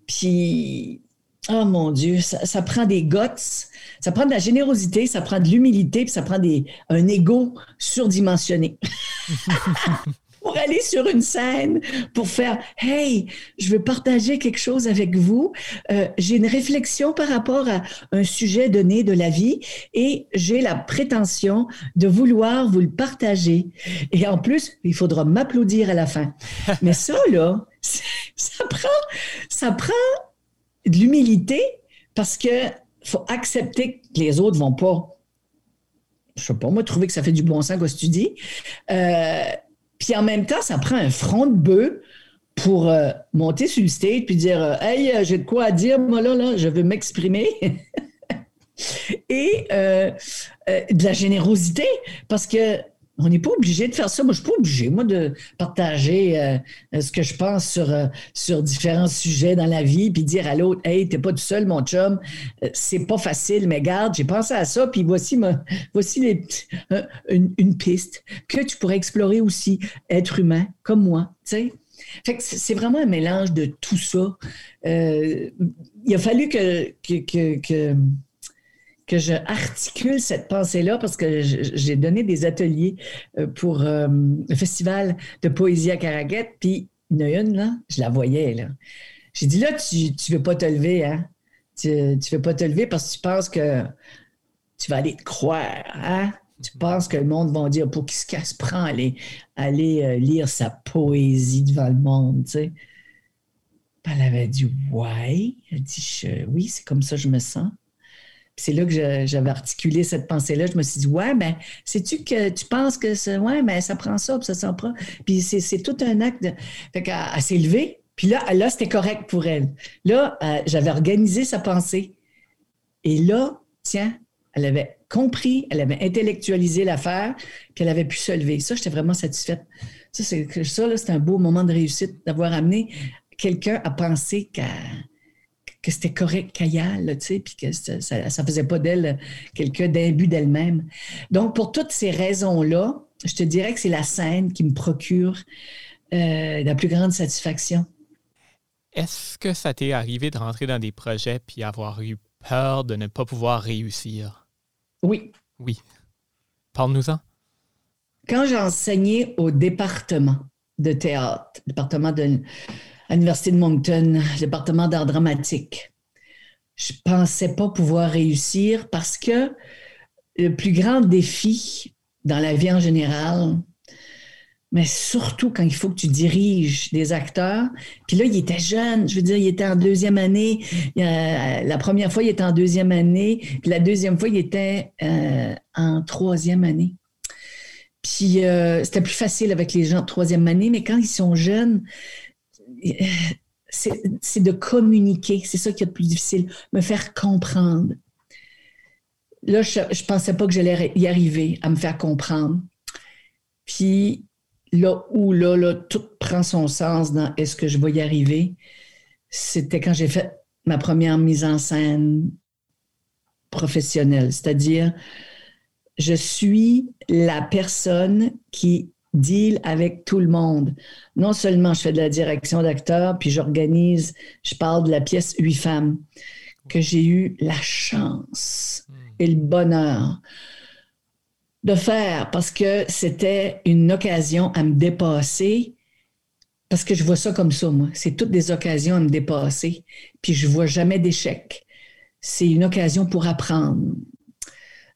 Puis, oh mon Dieu, ça, ça prend des guts, ça prend de la générosité, ça prend de l'humilité, puis ça prend des, un ego surdimensionné. pour aller sur une scène, pour faire Hey, je veux partager quelque chose avec vous. Euh, j'ai une réflexion par rapport à un sujet donné de la vie et j'ai la prétention de vouloir vous le partager. Et en plus, il faudra m'applaudir à la fin. Mais ça, là, ça prend, ça prend de l'humilité parce que faut accepter que les autres vont pas, je sais pas, moi, trouver que ça fait du bon sens, que tu dis. Euh, puis en même temps, ça prend un front de bœuf pour euh, monter sur le stage puis dire euh, Hey, j'ai de quoi à dire, moi là, là, je veux m'exprimer. Et de la générosité, parce que on n'est pas obligé de faire ça. Moi, je suis pas obligé, moi, de partager euh, ce que je pense sur, euh, sur différents sujets dans la vie, puis dire à l'autre, hey, t'es pas tout seul, mon chum. Euh, c'est pas facile, mais garde, j'ai pensé à ça, puis voici, voici les, une, piste que tu pourrais explorer aussi, être humain, comme moi. Fait que c'est vraiment un mélange de tout ça. il a fallu que je articule cette pensée-là parce que j'ai donné des ateliers euh, pour euh, le festival de poésie à Caraguette, puis il y en a une, là, je la voyais, là. J'ai dit, là, tu ne veux pas te lever, hein? Tu ne veux pas te lever parce que tu penses que tu vas aller te croire, hein? Tu penses que le monde va dire, pour qui se prend aller, aller euh, lire sa poésie devant le monde, tu sais? Elle avait dit, ouais. Elle a dit, oui, c'est comme ça que je me sens. C'est là que j'avais articulé cette pensée-là. Je me suis dit, ouais, ben, sais-tu que tu penses que ça, ouais, ben, ça prend ça, puis ça s'en prend. Puis c'est tout un acte de. Fait qu'elle puis là, là c'était correct pour elle. Là, euh, j'avais organisé sa pensée. Et là, tiens, elle avait compris, elle avait intellectualisé l'affaire, puis elle avait pu se lever. Ça, j'étais vraiment satisfaite. Ça, c'est, ça c'est un beau moment de réussite d'avoir amené quelqu'un à penser qu'à que c'était correct qu'elle tu sais, puis que ça ne faisait pas d'elle quelqu'un d'imbu d'elle-même. Donc, pour toutes ces raisons-là, je te dirais que c'est la scène qui me procure euh, la plus grande satisfaction. Est-ce que ça t'est arrivé de rentrer dans des projets puis avoir eu peur de ne pas pouvoir réussir? Oui. Oui. Parle-nous-en. Quand j'ai enseigné au département de théâtre, département de à l'Université de Moncton, département d'art dramatique. Je pensais pas pouvoir réussir parce que le plus grand défi dans la vie en général, mais surtout quand il faut que tu diriges des acteurs. Puis là, il était jeune, je veux dire, il était en deuxième année. la première fois, il était en deuxième année, puis la deuxième fois, il était euh, en troisième année. Puis euh, c'était plus facile avec les gens de troisième année, mais quand ils sont jeunes, c'est de communiquer. C'est ça qui est le plus difficile, me faire comprendre. Là, je ne pensais pas que j'allais y arriver à me faire comprendre. Puis là où là, là, tout prend son sens dans est-ce que je vais y arriver, c'était quand j'ai fait ma première mise en scène professionnelle. C'est-à-dire, je suis la personne qui deal avec tout le monde. Non seulement je fais de la direction d'acteur, puis j'organise, je parle de la pièce Huit femmes, que j'ai eu la chance hmm. et le bonheur de faire parce que c'était une occasion à me dépasser. Parce que je vois ça comme ça, moi. C'est toutes des occasions à me dépasser. Puis je vois jamais d'échec. C'est une occasion pour apprendre.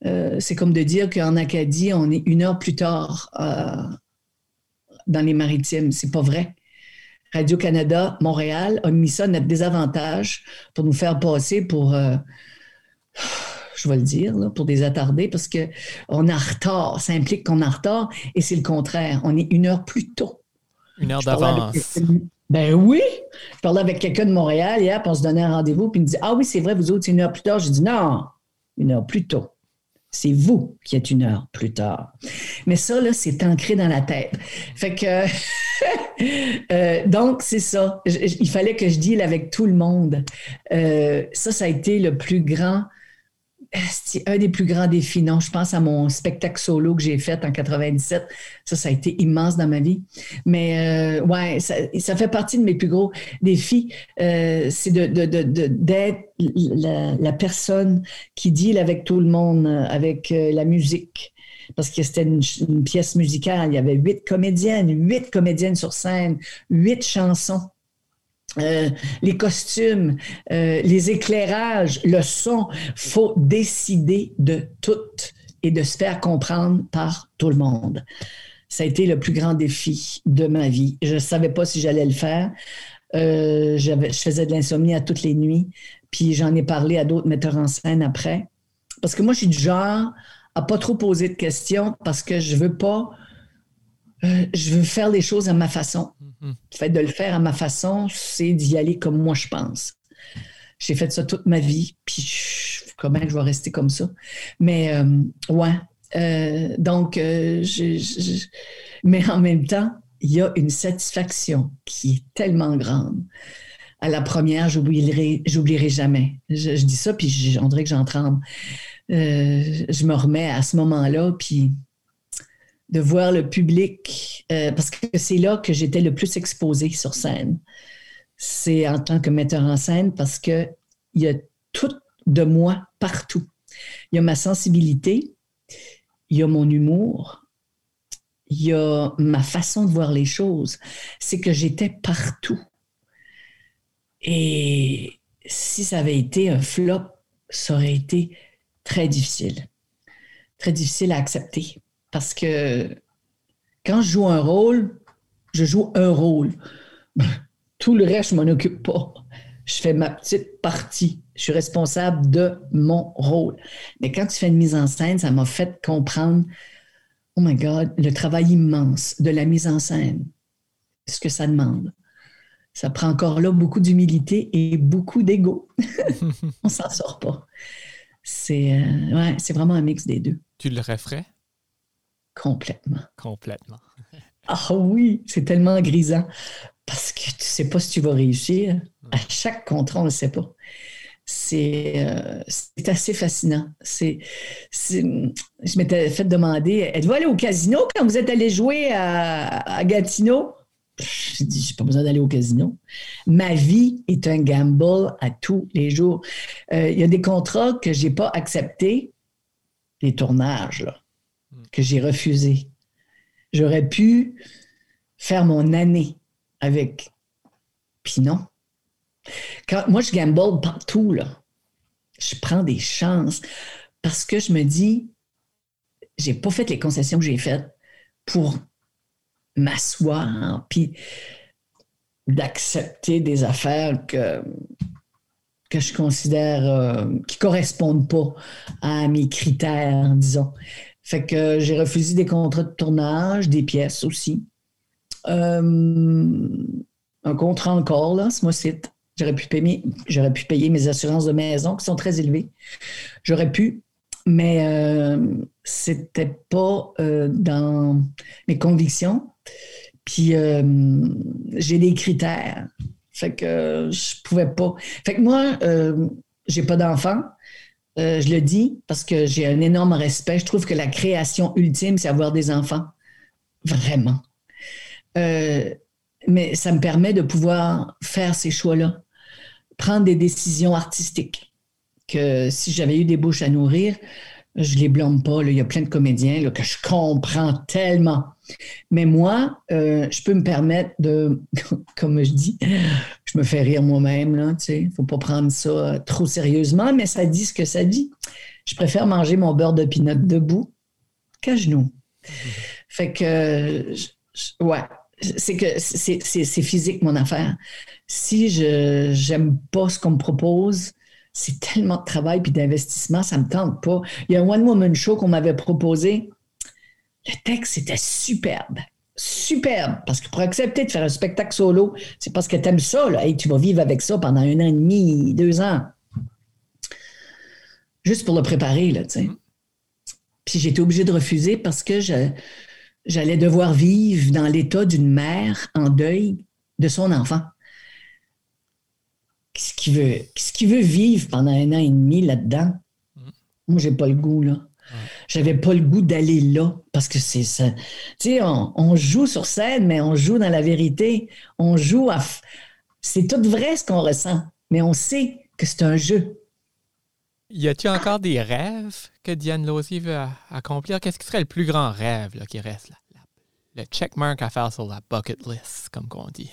Euh, c'est comme de dire qu'en Acadie, on est une heure plus tard euh, dans les maritimes. C'est pas vrai. Radio-Canada, Montréal a mis ça à notre désavantage pour nous faire passer pour, euh, je vais le dire, pour des attardés, parce qu'on est en retard. Ça implique qu'on est en retard et c'est le contraire. On est une heure plus tôt. Une heure d'avance. Ben oui. Je parlais avec quelqu'un de Montréal hier, puis on se donnait un rendez-vous, puis il me dit Ah oui, c'est vrai, vous autres, c'est une heure plus tard. J'ai dit Non, une heure plus tôt. C'est vous qui êtes une heure plus tard. Mais ça, là, c'est ancré dans la tête. Fait que, euh, donc, c'est ça. il fallait que je deal avec tout le monde. Euh, ça, ça a été le plus grand c'est un des plus grands défis. Non, je pense à mon spectacle solo que j'ai fait en 97. Ça, ça a été immense dans ma vie. Mais euh, ouais, ça, fait partie de mes plus gros défis. Euh, c'est d'être la, personne qui deal avec tout le monde, avec euh, la musique. Parce que c'était une pièce musicale. Il y avait huit comédiennes, huit comédiennes sur scène, huit chansons. Euh, les costumes, euh, les éclairages, le son, faut décider de tout et de se faire comprendre par tout le monde. Ça a été le plus grand défi de ma vie. Je ne savais pas si j'allais le faire. Euh, je faisais de l'insomnie à toutes les nuits, puis j'en ai parlé à d'autres metteurs en scène après. Parce que moi, je suis du genre à pas trop poser de questions parce que je veux pas euh, je veux faire les choses à ma façon. Mm-hmm. Le fait de le faire à ma façon, c'est d'y aller comme moi je pense. J'ai fait ça toute ma vie, puis comment je vais rester comme ça? Mais euh, ouais, euh, donc, je, mais en même temps, il y a une satisfaction qui est tellement grande. À la première, j'oublierai, j'oublierai jamais. Je, dis ça, puis on dirait que j'en tremble. je me remets à ce moment-là, puis de voir le public, euh, parce que c'est là que j'étais le plus exposée sur scène. C'est en tant que metteur en scène parce que il y a tout de moi partout. Il y a ma sensibilité, il y a mon humour, il y a ma façon de voir les choses. C'est que j'étais partout. Et si ça avait été un flop, ça aurait été très difficile. Très difficile à accepter. Parce que quand je joue un rôle, je joue un rôle. Tout le reste, je m'en occupe pas. je fais ma petite partie. Je suis responsable de mon rôle. Mais quand tu fais une mise en scène, ça m'a fait comprendre, oh my God, le travail immense de la mise en scène, ce que ça demande. Ça prend encore là beaucoup d'humilité et beaucoup d'ego. On s'en sort pas. C'est euh, ouais, c'est vraiment un mix des deux. Tu le referais? Complètement. Complètement. ah oui, c'est tellement grisant parce que tu sais pas si tu vas réussir. À chaque contrat, on ne sait pas. C'est euh, assez fascinant. C'est, je m'étais fait demander êtes-vous allé au casino quand vous êtes allé jouer à, Gatineau? J'ai dit j'ai pas besoin d'aller au casino. Ma vie est un gamble à tous les jours. Euh, il y a des contrats que j'ai pas acceptés, les tournages, là, que j'ai refusés. J'aurais pu faire mon année avec. Puis non. Moi, je gamble partout, là. Je prends des chances parce que je me dis, j'ai pas fait les concessions que j'ai faites pour m'asseoir, puis d'accepter des affaires que, que je considère euh, qui correspondent pas à mes critères, disons. Fait que j'ai refusé des contrats de tournage, des pièces aussi. Euh, un contrat encore, là, ce mois-ci. J'aurais pu, payer, j'aurais pu payer mes assurances de maison qui sont très élevées. J'aurais pu, mais euh, c'était pas euh, dans mes convictions. Puis euh, j'ai des critères. Fait que je pouvais pas. Fait que moi, j'ai pas d'enfant. Je le dis parce que j'ai un énorme respect. Je trouve que la création ultime, c'est avoir des enfants. Vraiment. Euh, mais ça me permet de pouvoir faire ces choix-là, prendre des décisions artistiques. Que si j'avais eu des bouches à nourrir, je les blâme pas. Il y a plein de comédiens que je comprends tellement. Mais moi, euh, je peux me permettre de, comme je dis, je me fais rire moi-même. Il ne faut pas prendre ça trop sérieusement, mais ça dit ce que ça dit. Je préfère manger mon beurre de pinot debout qu'à genoux. Fait que, ouais, c'est que c'est physique, mon affaire. Si je j'aime pas ce qu'on me propose, c'est tellement de travail puis d'investissement, ça me tente pas. Il y a un One Woman Show qu'on m'avait proposé. Le texte était superbe. Superbe. Parce que pour accepter de faire un spectacle solo, c'est parce que tu aimes ça. Là. tu vas vivre avec ça pendant un an et demi, deux ans. Juste pour le préparer, là, tu sais. Mm-hmm. Puis j'étais obligée de refuser parce que j'allais devoir vivre dans l'état d'une mère en deuil de son enfant. Qu'est-ce qu'il veut, qu'est-ce veut vivre pendant un an et demi là-dedans? Mm. Moi, j'ai pas le goût, là. J'avais pas le goût d'aller là parce que c'est ça. Tu sais, on, joue sur scène, mais on joue dans la vérité. On joue à. C'est tout vrai ce qu'on ressent, mais on sait que c'est un jeu. Y a-t-il encore des rêves que Diane Lausier veut accomplir? Qu'est-ce qui serait le plus grand rêve qui reste? Là? Le checkmark à faire sur la bucket list, comme on dit?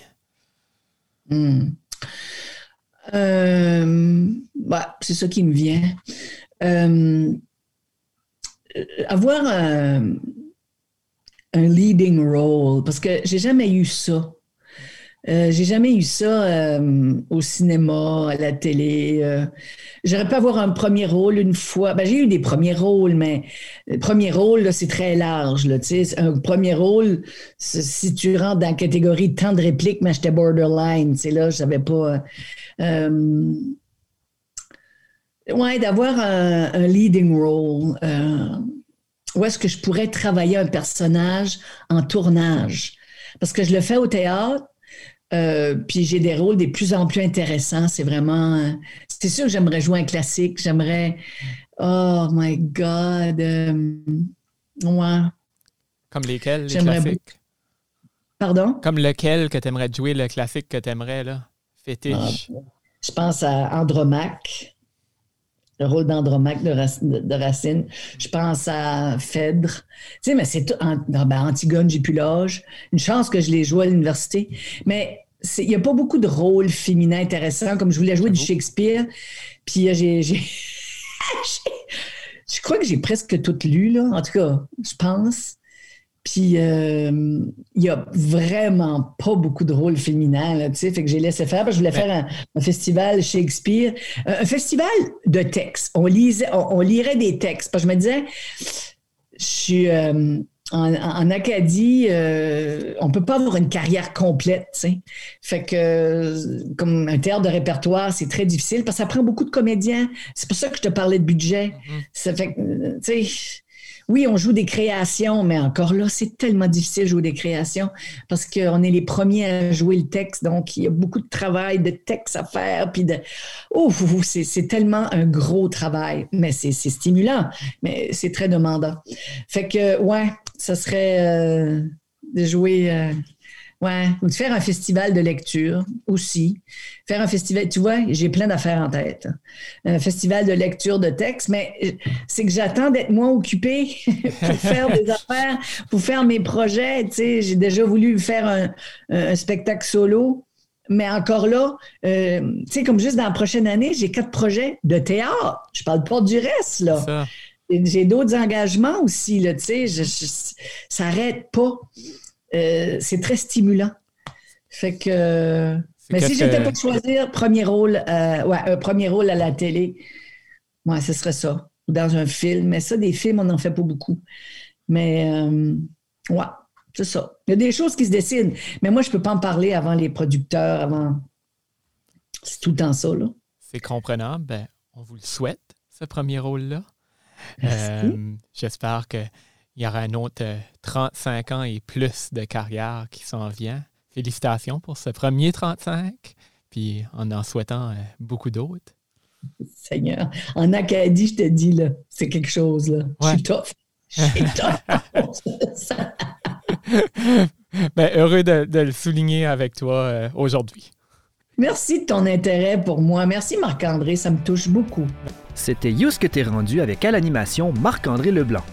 Hmm. Euh, bah, c'est ça qui me vient. Euh, avoir un, un, leading role, parce que j'ai jamais eu ça. Euh, j'ai jamais eu ça euh, au cinéma, à la télé. Euh. J'aurais pu avoir un premier rôle une fois. Ben, j'ai eu des premiers rôles, mais le premier rôle, c'est très large. Là, un premier rôle, si tu rentres dans la catégorie tant de répliques, mais j'étais borderline. Là, je savais pas. Ouais, d'avoir un, un, leading role. où est-ce que je pourrais travailler un personnage en tournage? Parce que je le fais au théâtre, euh, puis j'ai des rôles de plus en plus intéressants. C'est vraiment. c'est sûr que j'aimerais jouer un classique. J'aimerais. Oh my God. Euh, ouais. Comme lesquels, les classiques? Pardon? Comme lequel que tu aimerais jouer, le classique que tu aimerais, là? Fétiche. Ah, je pense à Andromaque, le rôle d'Andromaque de, Racine. Je pense à Phèdre. Tu sais, mais c'est tout. Ben, Antigone, j'ai plus l'âge. Une chance que je l'ai joué à l'université. Mais il n'y a pas beaucoup de rôles féminins intéressants, comme je voulais jouer du Shakespeare. Puis euh, j'ai. je crois que j'ai presque tout lu, là. En tout cas, je pense. Puis euh, il n'y a vraiment pas beaucoup de rôles féminins, tu sais, fait que j'ai laissé faire parce que je voulais faire un, festival Shakespeare, un, festival de textes. On lisait, on, lirait des textes. Parce que je me disais, je suis euh, en, Acadie, euh, on peut pas avoir une carrière complète, tu sais. Fait que comme un théâtre de répertoire, c'est très difficile parce que ça prend beaucoup de comédiens. C'est pour ça que je te parlais de budget. Mm-hmm. Ça fait que, tu sais oui, on joue des créations, mais encore là, c'est tellement difficile de jouer des créations parce qu'on est les premiers à jouer le texte. Donc, il y a beaucoup de travail de texte à faire. Puis de. Ouf, c'est tellement un gros travail. Mais c'est stimulant, mais c'est très demandant. Fait que, ouais, ça serait euh, de jouer. Euh, Ouais, ou de faire un festival de lecture aussi. Faire un festival, tu vois, j'ai plein d'affaires en tête. Un festival de lecture de texte, mais euh, c'est que j'attends d'être moins occupée pour faire des affaires, pour faire mes projets. Tu sais, j'ai déjà voulu faire un, spectacle solo. Mais encore là, euh, tu sais, comme juste dans la prochaine année, j'ai quatre projets de théâtre. Je parle pas du reste, là. J'ai d'autres engagements aussi, là, tu sais. Je, ça n'arrête pas. Euh, c'est très stimulant. Fait que. Mais si j'étais pour choisir premier rôle, euh, ouais, un premier rôle à la télé, moi, ce serait ça. Ou dans un film. Mais ça, des films, on n'en fait pas beaucoup. Mais euh, ouais, c'est ça. Il y a des choses qui se décident. Mais moi, je ne peux pas en parler avant les producteurs, avant. C'est tout le temps ça, là. C'est comprenable. Ben, on vous le souhaite, ce premier rôle-là. J'espère que il y aura un autre 35 euh, ans et plus de carrière qui s'en vient. Félicitations pour ce premier 35, puis en en souhaitant euh, beaucoup d'autres. Seigneur, en Acadie, je te dis, là, c'est quelque chose. Là. Je suis tough. Je suis tough. ben, heureux de, le souligner avec toi euh, aujourd'hui. Merci de ton intérêt pour moi. Merci Marc-André, ça me touche beaucoup. C'était Yous que t'es rendu avec à l'animation Marc-André Leblanc.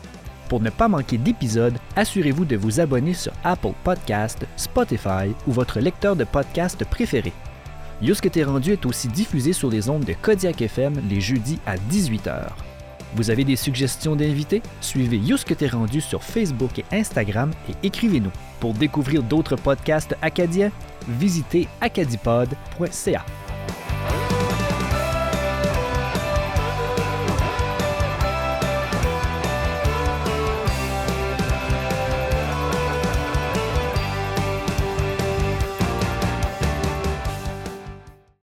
Pour ne pas manquer d'épisodes, assurez-vous de vous abonner sur Apple Podcast, Spotify ou votre lecteur de podcast préféré. Yousque t'es rendu est aussi diffusé sur les ondes de Kodiak FM les jeudis à 18h. Vous avez des suggestions d'invités? Suivez Yousque t'es rendu sur Facebook et Instagram et écrivez-nous. Pour découvrir d'autres podcasts acadiens, visitez acadipod.ca.